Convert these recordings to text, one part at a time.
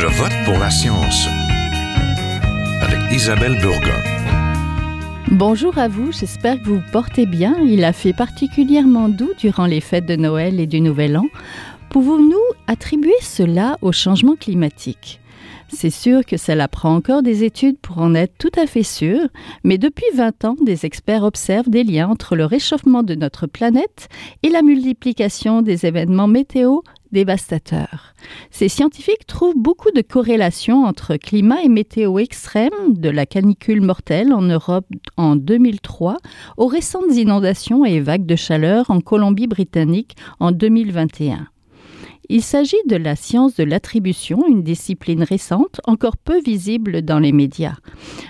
Je vote pour la science avec Isabelle Burgon. Bonjour à vous, j'espère que vous vous portez bien. Il a fait particulièrement doux durant les fêtes de Noël et du Nouvel An. Pouvons-nous attribuer cela au changement climatique? C'est sûr que cela prend encore des études pour en être tout à fait sûr, mais depuis 20 ans, des experts observent des liens entre le réchauffement de notre planète et la multiplication des événements météo dévastateurs. Ces scientifiques trouvent beaucoup de corrélations entre climat et météo extrêmes, de la canicule mortelle en Europe en 2003 aux récentes inondations et vagues de chaleur en Colombie-Britannique en 2021. Il s'agit de la science de l'attribution, une discipline récente, encore peu visible dans les médias.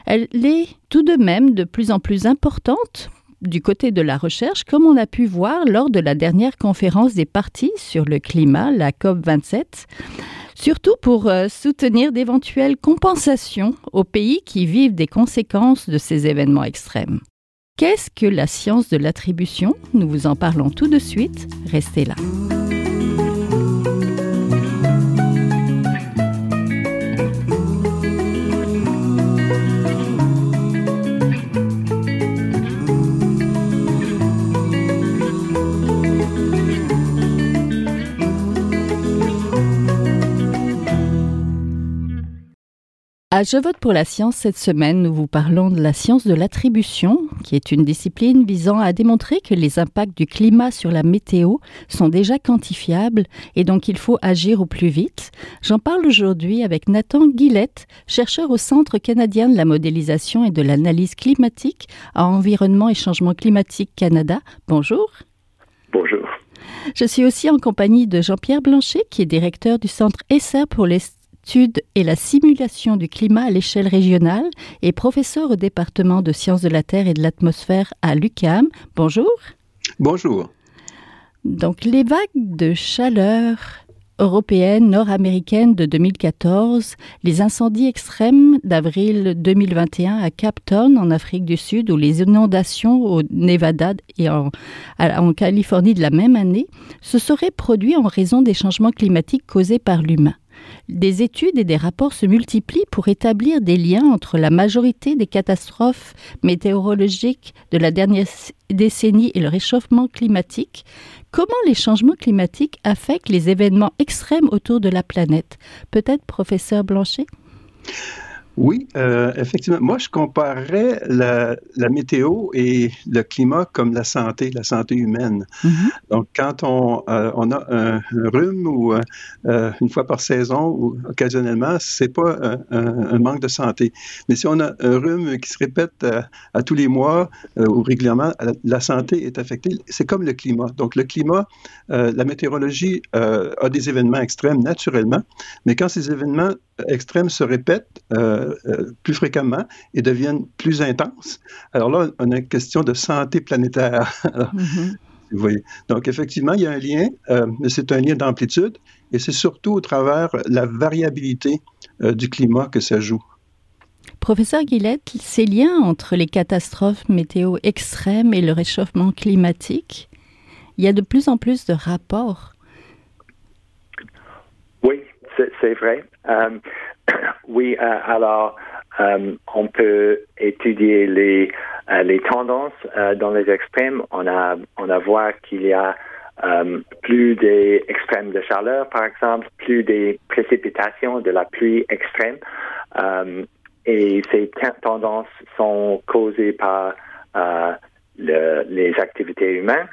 Elle est tout de même de plus en plus importante du côté de la recherche, comme on a pu voir lors de la dernière conférence des partis sur le climat, la COP27, surtout pour euh, soutenir d'éventuelles compensations aux pays qui vivent des conséquences de ces événements extrêmes. Qu'est-ce que la science de l'attribution? Nous vous en parlons tout de suite, restez là. À Je vote pour la science cette semaine, nous vous parlons de la science de l'attribution, qui est une discipline visant à démontrer que les impacts du climat sur la météo sont déjà quantifiables et donc il faut agir au plus vite. J'en parle aujourd'hui avec Nathan Guillette, chercheur au Centre canadien de la modélisation et de l'analyse climatique à Environnement et Changement climatique Canada. Bonjour. Bonjour. Je suis aussi en compagnie de Jean-Pierre Blanchet, qui est directeur du Centre ESSER pour les et la simulation du climat à l'échelle régionale et professeur au département de sciences de la Terre et de l'atmosphère à l'UCAM. Bonjour. Bonjour. Donc les vagues de chaleur européennes, nord-américaines de 2014, les incendies extrêmes d'avril 2021 à Cape Town en Afrique du Sud ou les inondations au Nevada et en, en Californie de la même année se seraient produits en raison des changements climatiques causés par l'humain. Des études et des rapports se multiplient pour établir des liens entre la majorité des catastrophes météorologiques de la dernière décennie et le réchauffement climatique. Comment les changements climatiques affectent les événements extrêmes autour de la planète? Peut-être, professeur Blanchet? Oui, euh, effectivement. Moi, je comparerais la, météo et le climat comme la santé, la santé humaine. Mm-hmm. Donc, quand on, euh, on a un, rhume ou euh, une fois par saison ou occasionnellement, c'est pas un, manque de santé. Mais si on a un rhume qui se répète à, tous les mois ou régulièrement, la, santé est affectée. C'est comme le climat. Donc, le climat, la météorologie a des événements extrêmes naturellement, mais quand ces événements extrêmes se répètent, euh, plus fréquemment et deviennent plus intenses. Alors là, on a une question de santé planétaire. Mm-hmm. Vous voyez. Donc, effectivement, il y a un lien, euh, mais c'est un lien d'amplitude et c'est surtout au travers la variabilité du climat que ça joue. Professeur Guillette, ces liens entre les catastrophes météo extrêmes et le réchauffement climatique, il y a de plus en plus de rapports. Oui, c'est vrai. Oui, euh, alors euh, on peut étudier les euh, les tendances dans les extrêmes. On a on a voir qu'il y a plus des extrêmes de chaleur, par exemple, plus des précipitations, de la pluie extrême. et ces tendances sont causées par les activités humaines,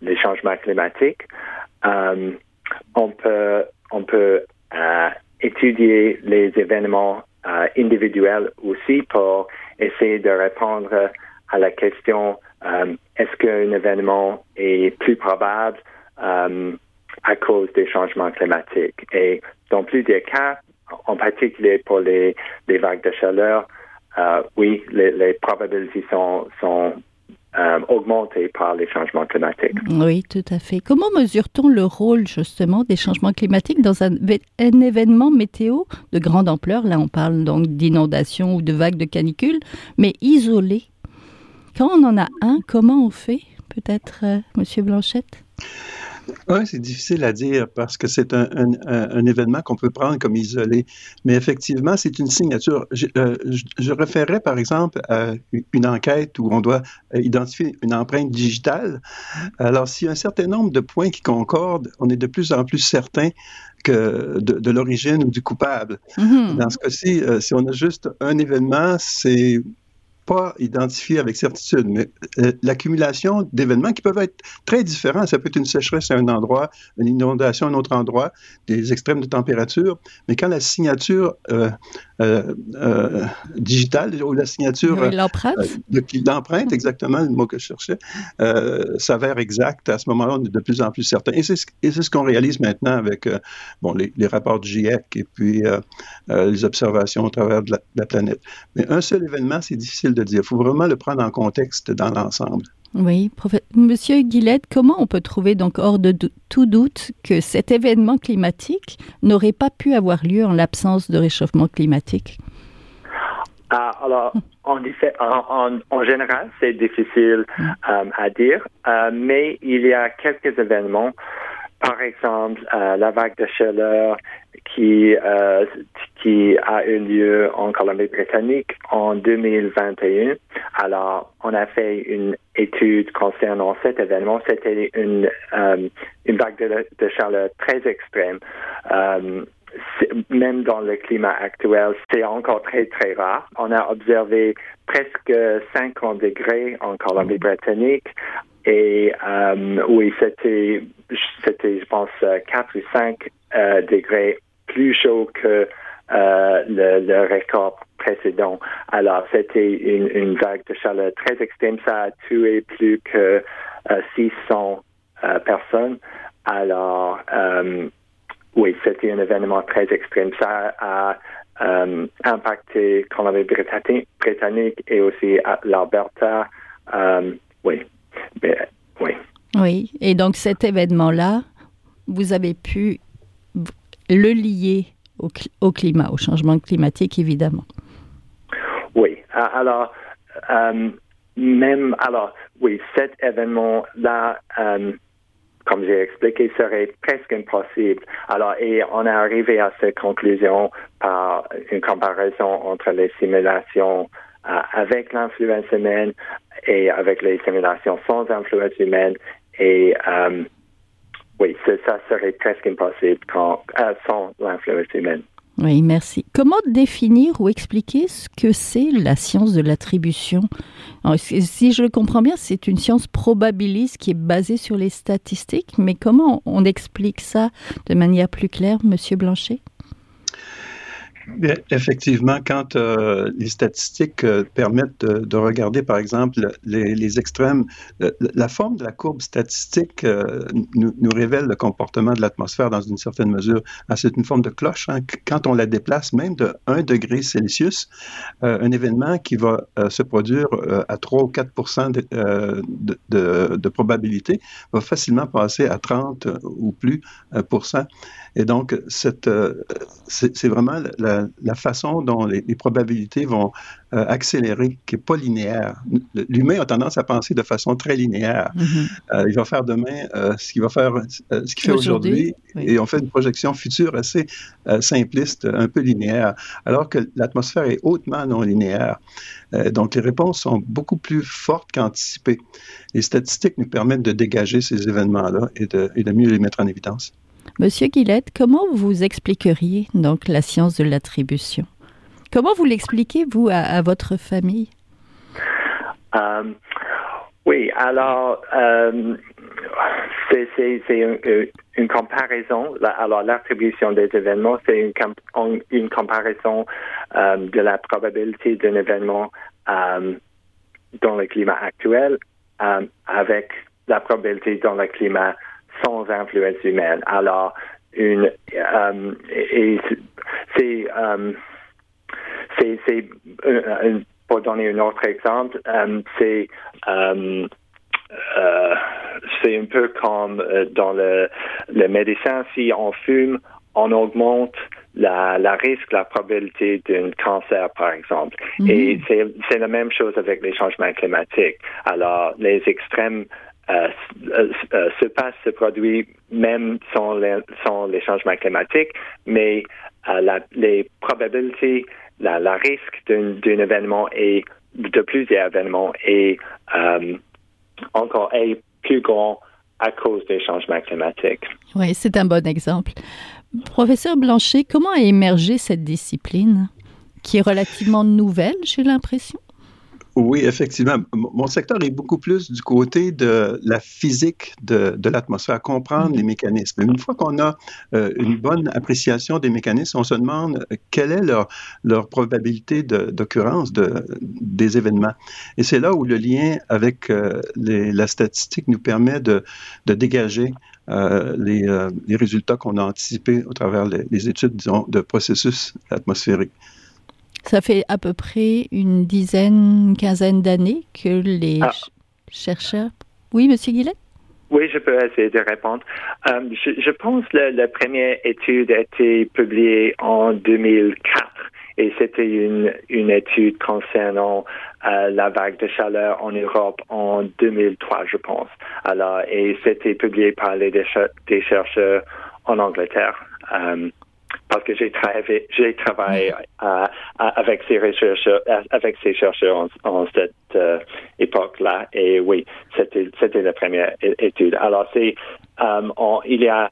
les changements climatiques. on peut on peut étudier les événements euh, individuels aussi pour essayer de répondre à la question euh, est-ce qu'un événement est plus probable euh, à cause des changements climatiques? Et dans plusieurs cas, en particulier pour les, vagues de chaleur, oui, les, probabilités sont euh, augmenté par les changements climatiques. Oui, tout à fait. Comment mesure-t-on le rôle justement des changements climatiques dans un, événement météo de grande ampleur? Là, on parle donc d'inondations ou de vagues de canicule, mais isolé. Quand on en a un, comment on fait Peut-être, euh, Monsieur Blanchette? Oui, c'est difficile à dire parce que c'est un, un, événement qu'on peut prendre comme isolé. Mais effectivement, c'est une signature. Je, euh, je, par exemple, à une enquête où on doit identifier une empreinte digitale. Alors, s'il y a un certain nombre de points qui concordent, on est de plus en plus certain que de, de l'origine ou du coupable. Mm-hmm. Dans ce cas-ci, euh, si on a juste un événement, c'est pas identifié avec certitude, mais euh, l'accumulation d'événements qui peuvent être très différents. Ça peut être une sécheresse à un endroit, une inondation à un autre endroit, des extrêmes de température, mais quand la signature euh, euh, euh, digitale ou la signature. Oui, l'empreinte. Euh, l'empreinte, exactement, le mot que je cherchais, s'avère exact. À ce moment-là, on est de plus en plus certain. Et c'est ce qu'on réalise maintenant avec bon, les, les, rapports du GIEC et puis les observations au travers de la planète. Mais un seul événement, c'est difficile de dire. Il faut vraiment le prendre en contexte dans l'ensemble. Oui, Monsieur Guillette, comment on peut trouver donc hors de tout doute que cet événement climatique n'aurait pas pu avoir lieu en l'absence de réchauffement climatique? Ah, alors, en, en, en, général, c'est difficile mm. euh, à dire, euh, mais il y a quelques événements par exemple, euh, la vague de chaleur qui, euh, qui a eu lieu en Colombie-Britannique en 2021. Alors, on a fait une étude concernant cet événement. C'était une, euh, une vague de, de, chaleur très extrême. Même dans le climat actuel, c'est encore très, très rare. On a observé presque 50 degrés en Colombie-Britannique et euh, oui, c'était, je pense, 4 ou 5 euh, degrés plus chaud que euh, le, le, record précédent. Alors, c'était une, une, vague de chaleur très extrême. Ça a tué plus que 600 personnes. Alors, oui, c'était un événement très extrême. Ça a impacté Colombie-Britannique et aussi l'Alberta. oui. oui. Oui, et donc cet événement-là, vous avez pu le lier au, climat, au changement climatique, évidemment. Oui, alors, euh, même, alors, oui, cet événement-là, euh, comme j'ai expliqué, serait presque impossible. Alors, et on est arrivé à cette conclusion par une comparaison entre les simulations euh, avec l'influence humaine et avec les simulations sans influence humaine. Et euh, oui, ça serait presque impossible quand, euh, sans l'influence humaine. Oui, merci. Comment définir ou expliquer ce que c'est la science de l'attribution? Si je le comprends bien, c'est une science probabiliste qui est basée sur les statistiques, mais comment on explique ça de manière plus claire, Monsieur Blanchet? Effectivement, quand euh, les statistiques euh, permettent de, regarder, par exemple, les, extrêmes, euh, la forme de la courbe statistique nous, révèle le comportement de l'atmosphère dans une certaine mesure. Ah, c'est une forme de cloche. Hein. Quand on la déplace même de 1 degré Celsius, un événement qui va se produire à 3 ou 4 de, de, de, probabilité va facilement passer à 30 ou plus Et donc, c'est vraiment la, la, façon dont les, probabilités vont euh, accélérer, qui n'est pas linéaire. L'humain a tendance à penser de façon très linéaire. Mm-hmm. Euh, il va faire demain euh, ce qu'il va faire, ce qu'il fait aujourd'hui, et on fait une projection future assez simpliste, un peu linéaire, alors que l'atmosphère est hautement non linéaire. donc les réponses sont beaucoup plus fortes qu'anticipées. Les statistiques nous permettent de dégager ces événements-là et de, et de mieux les mettre en évidence. Monsieur Guillette, comment vous expliqueriez donc la science de l'attribution? Comment vous l'expliquez, vous, à, votre famille? Euh, Oui, alors, euh, c'est une, une, comparaison. Alors, l'attribution des événements, c'est une, comparaison euh, de la probabilité d'un événement dans le climat actuel avec la probabilité dans le climat sans influence humaine. Alors, une euh, et c'est euh, c'est euh, pour donner un autre exemple, c'est c'est un peu comme dans le, le médecin, si on fume, on augmente la, la risque, la probabilité d'un cancer, par exemple. Et c'est la même chose avec les changements climatiques. Alors, les extrêmes se passe, se produit même sans les, changements climatiques, mais les probabilités, la, risque d'un événement et de plusieurs événements est encore plus grand à cause des changements climatiques. Oui, c'est un bon exemple. Professeur Blanchet, comment a émergé cette discipline qui est relativement nouvelle, j'ai l'impression? Oui, effectivement. Mon secteur est beaucoup plus du côté de la physique de, de l'atmosphère, comprendre mm-hmm. les mécanismes. Une fois qu'on a euh, une bonne appréciation des mécanismes, on se demande euh, quelle est leur, leur probabilité d'occurrence de, des événements. Et c'est là où le lien avec euh, les, la statistique nous permet de, de dégager euh, les, les, résultats qu'on a anticipés au travers les, les études, disons, de processus atmosphériques. Ça fait à peu près une dizaine, quinzaine d'années que les ah. chercheurs. Oui, Monsieur Guillet? Oui, je peux essayer de répondre. Euh, je, pense que la, première étude a été publiée en 2004 et c'était une, une étude concernant euh, la vague de chaleur en Europe en 2003, je pense. Alors, et c'était publié par les, des chercheurs en Angleterre. Euh, parce que j'ai travaillé, travaillé euh, avec ces chercheurs, en, cette euh, époque-là. Et oui, c'était, la première étude. Alors, euh, il y a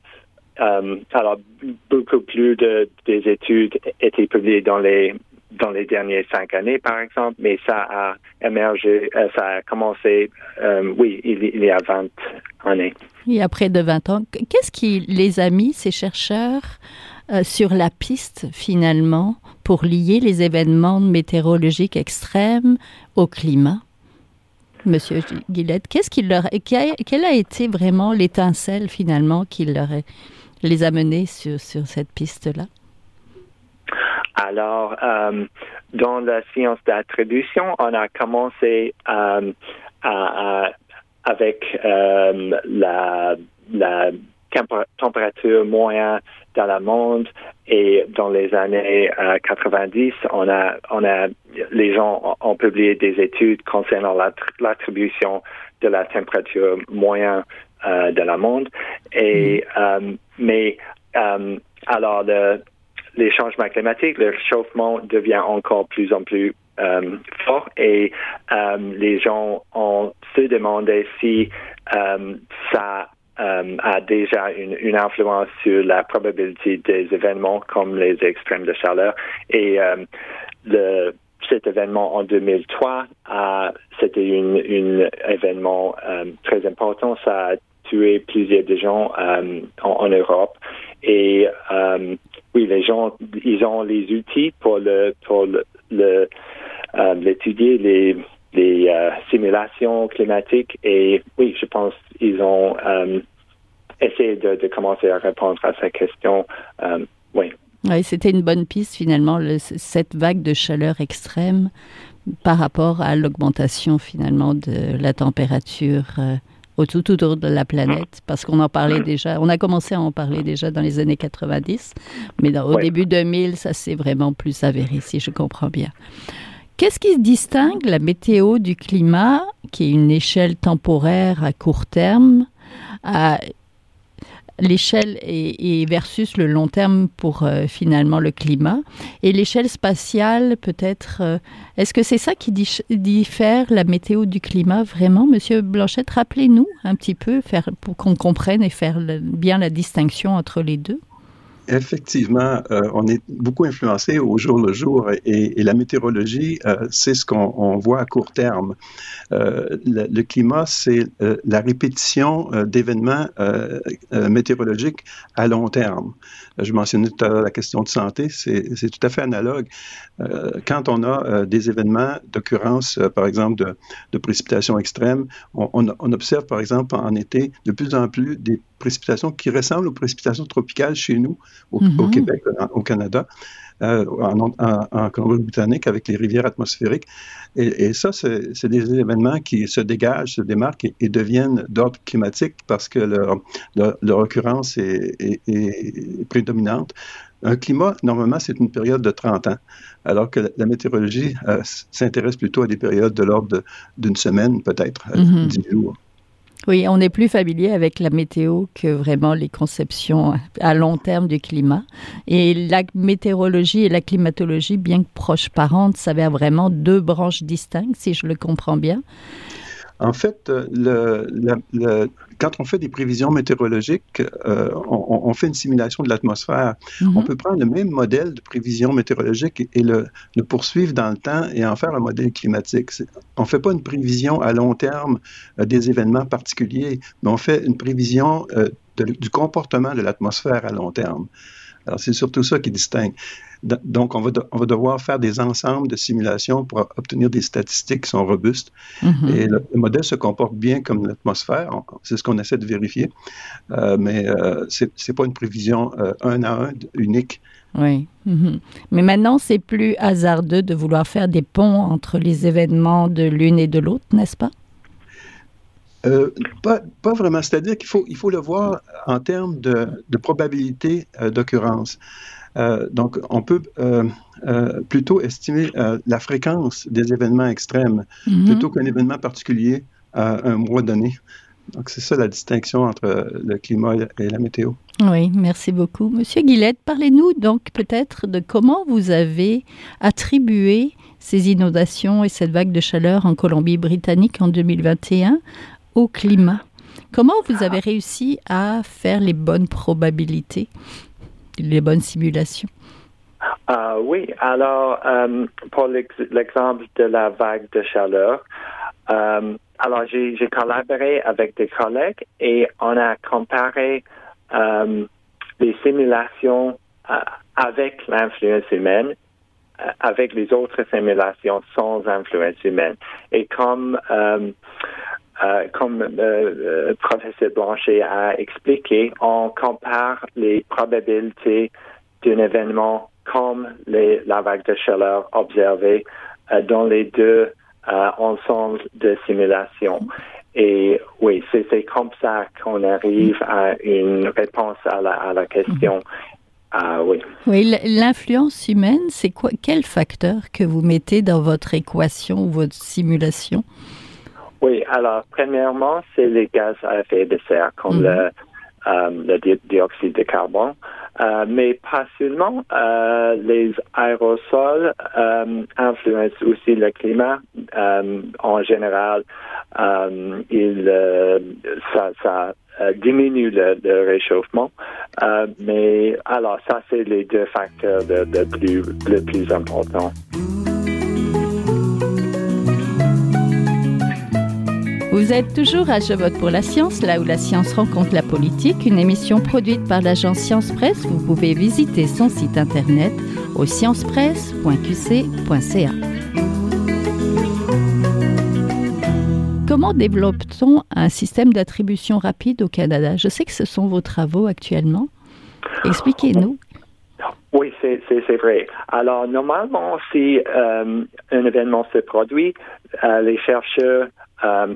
beaucoup plus de des études étaient publiées dans les dans dernières cinq années, par exemple, mais ça a émergé, ça a commencé, oui, il, il, y a 20 années. Il y a près de 20 ans. Qu'est-ce qui les a mis, ces chercheurs, euh, sur la piste finalement pour lier les événements météorologiques extrêmes au climat. Monsieur Guillette, qu'est-ce qu'il leur, quelle a été vraiment l'étincelle finalement qui leur les a menés sur, cette piste-là? Alors, euh, dans la science d'attribution, on a commencé euh, avec la température moyenne dans le monde et dans les années 90, euh, on a, on a, les gens ont, publié des études concernant l'attribution de la température moyenne euh, de la monde. Et, mm. euh, mais, alors, le, les changements climatiques, le réchauffement devient encore plus en plus fort et les gens ont se demandé si ça euh, a déjà une, influence sur la probabilité des événements comme les extrêmes de chaleur. Et euh, le, cet événement en 2003, c'était un une événement euh, très important. Ça a tué plusieurs gens en, en, Europe. Et oui, les gens, ils ont les outils pour le pour le, l'étudier les les euh, simulations climatiques et oui, je pense qu'ils ont euh, essayé de, commencer à répondre à cette question. Euh, oui. Oui, c'était une bonne piste finalement, cette vague de chaleur extrême par rapport à l'augmentation finalement de la température au tout autour de la planète, parce qu'on en parlait déjà, on a commencé à en parler déjà dans les années 90, mais au début 2000, ça s'est vraiment plus avéré, si je comprends bien. Qu'est-ce qui distingue la météo du climat, qui est une échelle temporaire à court terme, à l'échelle et, versus le long terme pour euh, finalement le climat? Et l'échelle spatiale peut-être euh, est-ce que c'est ça qui diffère la météo du climat vraiment? Monsieur Blanchette rappelez-nous un petit peu pour qu'on comprenne et faire bien la distinction entre les deux Effectivement, euh, on est beaucoup influencé au jour le jour et, la météorologie, euh, c'est ce qu'on voit à court terme. Euh, le, climat, c'est la répétition d'événements météorologiques à long terme. Je mentionnais tout à l'heure la question de santé, c'est tout à fait analogue. quand on a des événements d'occurrence, par exemple, de, précipitations extrêmes, on, on, observe, par exemple, en été, de plus en plus des précipitations qui ressemblent aux précipitations tropicales chez nous, au, mm-hmm. Québec, au Canada, euh, en, Colombie-Britannique, avec les rivières atmosphériques. Et, ça, c'est des événements qui se dégagent, se démarquent et, deviennent d'ordre climatique parce que leur, leur, occurrence est, prédominante. Un climat, normalement, c'est une période de 30 ans, alors que la météorologie euh, s'intéresse plutôt à des périodes de l'ordre d'une semaine, peut-être, euh, mm-hmm. 10 jours. Oui, on est plus familier avec la météo que vraiment les conceptions à long terme du climat. Et la météorologie et la climatologie, bien que proches parentes, s'avèrent vraiment deux branches distinctes, si je le comprends bien. En fait, le, quand on fait des prévisions météorologiques, euh, on, fait une simulation de l'atmosphère. Mhm. On peut prendre le même modèle de prévision météorologique et le, poursuivre dans le temps et en faire un modèle climatique. On ne fait pas une prévision à long terme euh, des événements particuliers, mais on fait une prévision du comportement de l'atmosphère à long terme. Alors, c'est surtout ça qui distingue. Donc, on va, on va devoir faire des ensembles de simulations pour obtenir des statistiques qui sont robustes. Mm-hmm. Et le, modèle se comporte bien comme l'atmosphère. C'est ce qu'on essaie de vérifier. Euh, mais euh, ce n'est pas une prévision euh, un à un unique. Oui. Mm-hmm. Mais maintenant, c'est plus hasardeux de vouloir faire des ponts entre les événements de l'une et de l'autre, n'est-ce pas? Pas, pas, vraiment. C'est-à-dire qu'il faut, il faut le voir en termes de, de probabilité d'occurrence. Euh, donc, on peut euh, euh, plutôt estimer la fréquence des événements extrêmes mhm. plutôt qu'un événement particulier à un mois donné. Donc, c'est ça la distinction entre le climat et la météo. Oui, merci beaucoup. Monsieur Guillette, parlez-nous donc peut-être de comment vous avez attribué ces inondations et cette vague de chaleur en Colombie-Britannique en 2021 au climat. Comment vous avez réussi à faire les bonnes probabilités les bonnes simulations? Uh, oui, alors euh, pour l'exemple de la vague de chaleur, euh, alors j'ai collaboré avec des collègues et on a comparé euh, les simulations avec l'influence humaine avec les autres simulations sans influence humaine. Et comme euh, comme le euh, euh, professeur Blanchet a expliqué, on compare les probabilités d'un événement comme la vague de chaleur observée dans les deux ensembles de simulation. Et oui, c'est comme ça qu'on arrive à une réponse à la, question. Ah, oui. Oui, l'influence humaine, c'est quoi Quel facteur que vous mettez dans votre équation ou votre simulation? Oui, alors, premièrement, c'est les gaz à effet de serre, comme mhm. le, euh, le dioxyde de carbone. Euh, mais pas seulement, euh, les aérosols influencent aussi le climat. En général, il, ça, ça diminue le, le réchauffement. mais alors, ça, c'est les deux facteurs de, de plus, le plus importants. Vous êtes toujours à Je vote pour la science, là où la science rencontre la politique, une émission produite par l'agence Science Presse. Vous pouvez visiter son site internet au sciencepresse.qc.ca. Comment développe-t-on un système d'attribution rapide au Canada? Je sais que ce sont vos travaux actuellement. Expliquez-nous. Oui, c'est vrai. Alors, normalement, si euh, un événement se produit, euh, les chercheurs euh,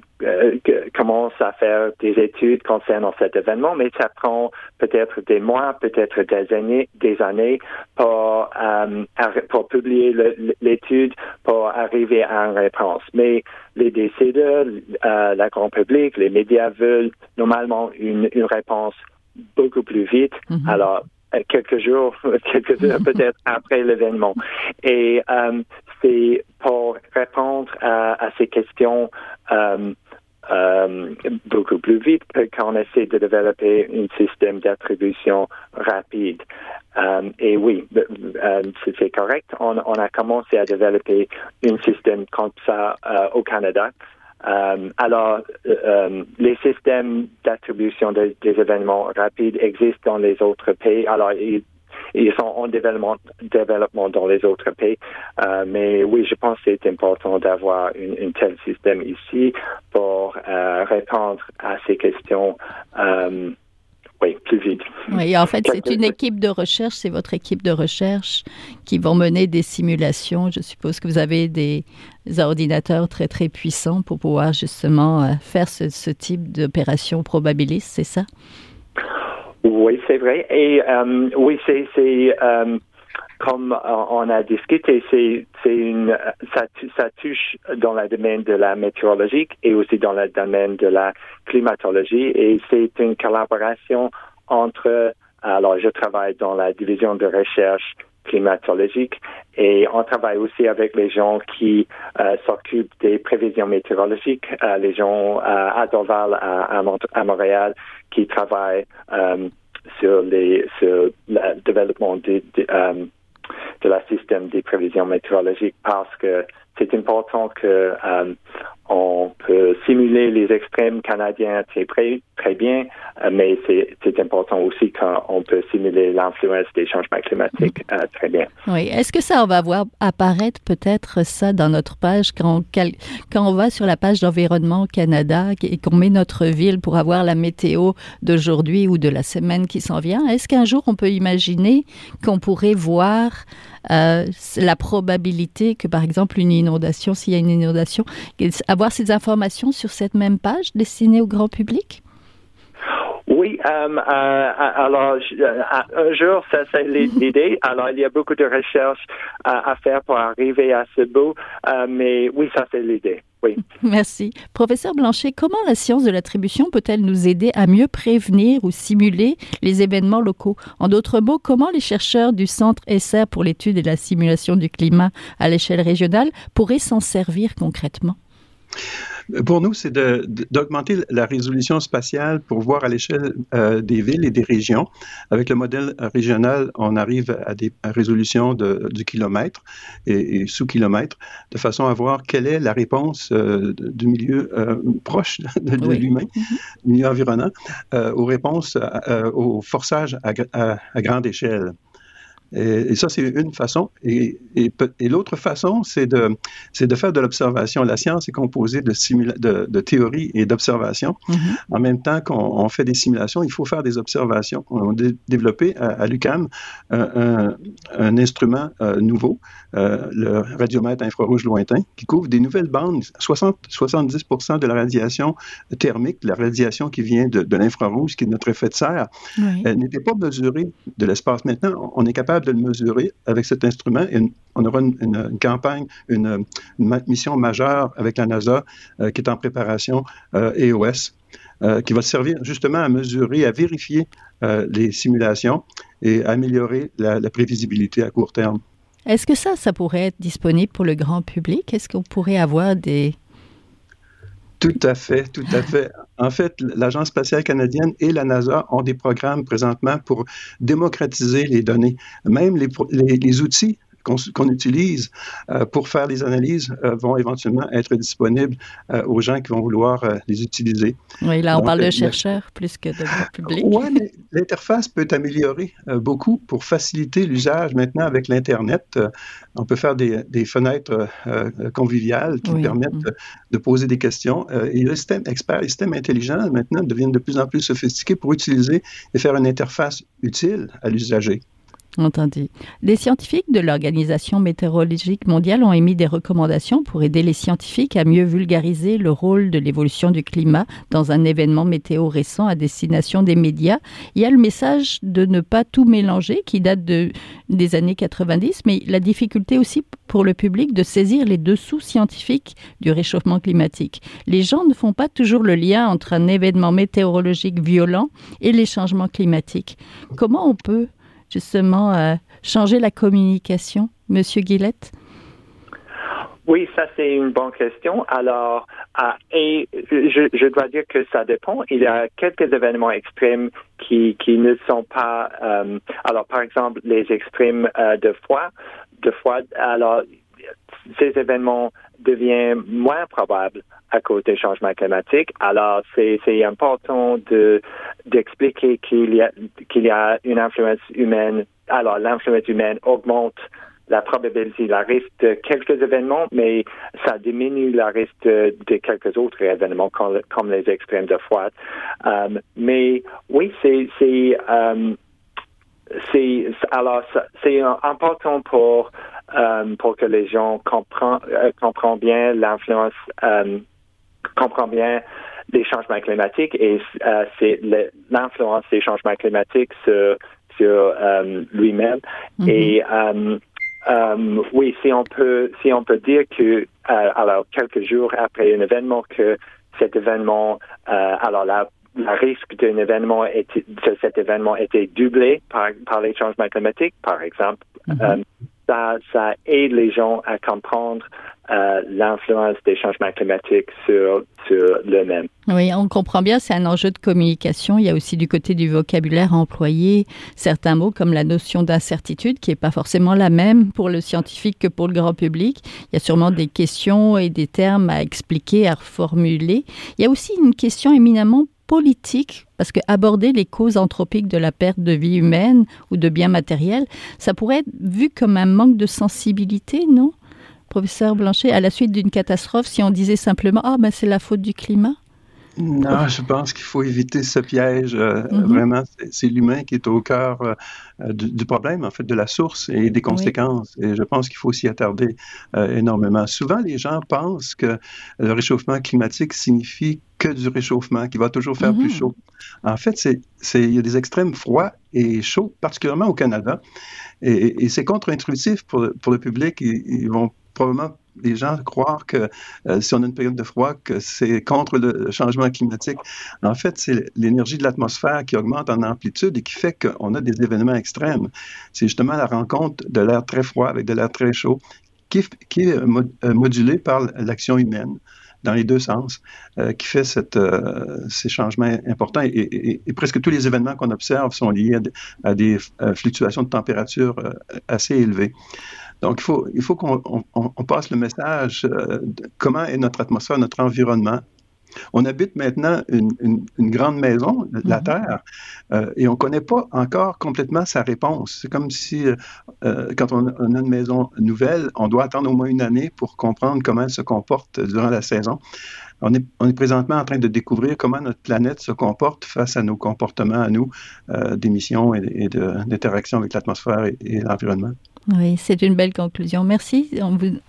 commence à faire des études concernant cet événement, mais ça prend peut-être des mois, peut-être des années, des années pour, euh, pour publier l'étude, pour arriver à une réponse. Mais les décideurs, euh, la grand public, les médias veulent normalement une, une réponse beaucoup plus vite. Mm-hmm. Alors, quelques jours, quelques heures peut-être après l'événement. Et euh, c'est pour répondre à, ces questions euh, euh, beaucoup plus vite qu'on essaie de développer un système d'attribution rapide. Euh, et oui, c'est correct. On, a commencé à développer un système comme ça au Canada. Alors, les systèmes d'attribution des, événements rapides existent dans les autres pays. Alors, ils sont en développement, développement dans les autres pays. Euh, mais oui, je pense que c'est important d'avoir un tel système ici pour euh, répondre à ces questions. Euh, oui, plus vite. Oui, en fait, c'est une équipe de recherche, c'est votre équipe de recherche qui vont mener des simulations. Je suppose que vous avez des ordinateurs très, très puissants pour pouvoir justement faire ce, ce type d'opération probabiliste, c'est ça? Oui, c'est vrai. Et euh, oui, c'est, c'est euh, comme on a discuté, c'est une ça, ça touche dans le domaine de la météorologie et aussi dans le domaine de la climatologie et c'est une collaboration entre alors je travaille dans la division de recherche climatologique et on travaille aussi avec les gens qui euh, s'occupent des prévisions météorologiques, euh, les gens à Dorval, à, Montréal, qui travaillent euh, sur les sur le développement de, de, de la système des prévisions météorologiques parce que c'est important que euh, on peut simuler les extrêmes canadiens très, très bien, euh, mais c'est important aussi qu'on peut simuler l'influence des changements climatiques euh, très bien. Oui. Est-ce que ça, on va voir apparaître peut-être ça dans notre page quand, on va sur la page d'Environnement Canada et qu'on met notre ville pour avoir la météo d'aujourd'hui ou de la semaine qui s'en vient? Est-ce qu'un jour on peut imaginer qu'on pourrait voir euh, la probabilité que, par exemple, une inondation, s'il y a une inondation, avoir ces informations sur cette même page destinée au grand public? Oui, euh, euh, alors un jour, ça c'est l'idée. Alors il y a beaucoup de recherches à, faire pour arriver à ce bout, mais oui, ça c'est l'idée. Merci. Professeur Blanchet, comment la science de l'attribution peut-elle nous aider à mieux prévenir ou simuler les événements locaux? En d'autres mots, comment les chercheurs du Centre SR pour l'étude et la simulation du climat à l'échelle régionale pourraient s'en servir concrètement? Pour nous, c'est d'augmenter la résolution spatiale pour voir à l'échelle euh, des villes et des régions. Avec le modèle régional, on arrive à des résolutions de, du kilomètre et, sous-kilomètre, de façon à voir quelle est la réponse euh, du milieu euh, proche de, l'humain, mm-hmm. du milieu environnant, aux réponses au forçage à grande échelle. Et, ça, c'est une façon. Et, et, l'autre façon, c'est de, de faire de l'observation. La science est composée de, de, de théorie et d'observation. Mm-hmm. En même temps qu'on fait des simulations, il faut faire des observations. On a développé à, l'UCAM un, un, instrument euh, nouveau, euh, le radiomètre infrarouge lointain, qui couvre des nouvelles bandes. 60, 70 de la radiation thermique, la radiation qui vient de, l'infrarouge, qui est notre effet de serre, n'était pas mesurée de l'espace. Maintenant, on est capable de le mesurer avec cet instrument. On aura une, campagne, une, mission majeure avec la NASA euh, qui est en préparation, euh, EOS, euh, qui va servir justement à mesurer, à vérifier les simulations et améliorer la, la prévisibilité à court terme. Est-ce que ça, ça pourrait être disponible pour le grand public? Est-ce qu'on pourrait avoir des, tout à fait, tout à fait. En fait, l'Agence spatiale canadienne et la NASA ont des programmes présentement pour démocratiser les données. Même les, les outils qu'on utilise euh, pour faire les analyses euh, vont éventuellement être disponibles euh, aux gens qui vont vouloir les utiliser. Oui, là, on parle de chercheurs plus que de public. Oui, mais l'interface peut être améliorée beaucoup pour faciliter l'usage maintenant avec l'Internet. on peut faire des, fenêtres conviviales qui permettent mm. de poser des questions. et le système expert, les systèmes intelligents maintenant deviennent de plus en plus sophistiqués pour utiliser et faire une interface utile à l'usager. Entendu. Les scientifiques de l'Organisation météorologique mondiale ont émis des recommandations pour aider les scientifiques à mieux vulgariser le rôle de l'évolution du climat dans un événement météo récent à destination des médias. Il y a le message de ne pas tout mélanger qui date de, des années 90, mais la difficulté aussi pour le public de saisir les dessous scientifiques du réchauffement climatique. Les gens ne font pas toujours le lien entre un événement météorologique violent et les changements climatiques. Comment on peut justement euh, changer la communication, Monsieur Guillette? Oui, ça c'est une bonne question. Alors, et je, dois dire que ça dépend. Il y a quelques événements extrêmes qui, qui ne sont pas. Euh, alors, par exemple, les extrêmes euh, de froid, de froid. Alors, ces événements deviennent moins probables à cause des changements climatiques. Alors, c'est, important de, d'expliquer qu'il y a, y a une influence humaine. Alors, l'influence humaine augmente la probabilité, la risque de quelques événements, mais ça diminue la risque de, quelques autres événements comme, les extrêmes de froid. Euh, mais oui, c'est, euh, alors c'est important pour pour que les gens comprennent comprennent bien l'influence comprend bien les changements climatiques et euh, c'est l'influence des changements climatiques sur, sur lui-même. Mm-hmm. Et oui, si on peut, si on peut dire que alors quelques jours après un événement que cet événement, alors le risque d'un événement était, de cet événement était doublé par, par les changements climatiques, par exemple. Mm-hmm ça, aide les gens à comprendre euh, l'influence des changements climatiques sur, sur eux-mêmes. Oui, on comprend bien, c'est un enjeu de communication. Il y a aussi du côté du vocabulaire employé certains mots comme la notion d'incertitude qui n'est pas forcément la même pour le scientifique que pour le grand public. Il y a sûrement des questions et des termes à expliquer, à reformuler. Il y a aussi une question éminemment politique, parce que aborder les causes anthropiques de la perte de vie humaine ou de biens matériels, ça pourrait être vu comme un manque de sensibilité, non Professeur Blanchet, à la suite d'une catastrophe, si on disait simplement Ah, ben c'est la faute du climat? Non, je pense qu'il faut éviter ce piège. Euh, mm-hmm. Vraiment, c'est l'humain qui est au cœur euh, du, problème, en fait, de la source et des conséquences. Et je pense qu'il faut s'y attarder euh, énormément. Souvent, les gens pensent que le réchauffement climatique signifie que du réchauffement, qui va toujours faire plus mm-hmm. chaud. En fait, c'est, il y a des extrêmes froids et chauds, particulièrement au Canada. Et, c'est contre-intuitif pour, pour, le public. ils vont probablement les gens croire que euh, si on a une période de froid, que c'est contre le changement climatique. En fait, c'est l'énergie de l'atmosphère qui augmente en amplitude et qui fait qu'on a des événements extrêmes. C'est justement la rencontre de l'air très froid avec de l'air très chaud qui, est euh, euh, modulé par l'action humaine dans les deux sens, qui fait ces changements importants. Et, presque tous les événements qu'on observe sont liés à, des fluctuations de température assez élevées. Donc, il faut, il faut qu'on passe le message euh, de comment est notre atmosphère, notre environnement. On habite maintenant une, une, grande maison, la mm-hmm. Terre, euh, et on ne connaît pas encore complètement sa réponse. C'est comme si, euh, quand on, on, a une maison nouvelle, on doit attendre au moins une année pour comprendre comment elle se comporte durant la saison. On est, on est présentement en train de découvrir comment notre planète se comporte face à nos comportements, à nous, d'émissions et, d'interaction avec l'atmosphère et l'environnement. Oui, c'est une belle conclusion. Merci.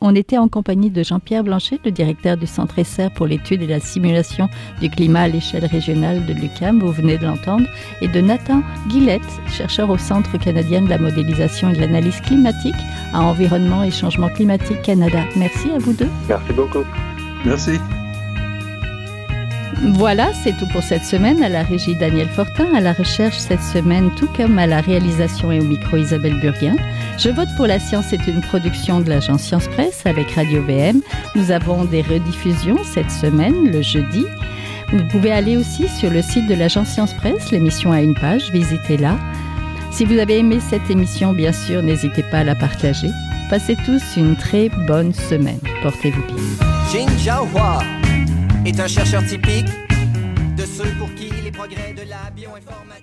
On, était en compagnie de Jean-Pierre Blanchet, le directeur du Centre ESSER pour l'étude et la simulation du climat à l'échelle régionale de l'UCAM, vous venez de l'entendre, et de Nathan Guillette, chercheur au Centre canadien de la modélisation et de l'analyse climatique à Environnement et Changement climatique Canada. Merci à vous deux. Merci beaucoup. Merci. Voilà, c'est tout pour cette semaine. À la régie Daniel Fortin, à la recherche cette semaine, tout comme à la réalisation et au micro Isabelle Burguin. Je vote pour la science est une production de l'agence Science Presse avec Radio BM. Nous avons des rediffusions cette semaine, le jeudi. Vous pouvez aller aussi sur le site de l'agence Science Presse, l'émission a une page, visitez-la. Si vous avez aimé cette émission, bien sûr, n'hésitez pas à la partager. Passez tous une très bonne semaine. Portez-vous bien est un chercheur typique de ceux pour qui les progrès de la bioinformatique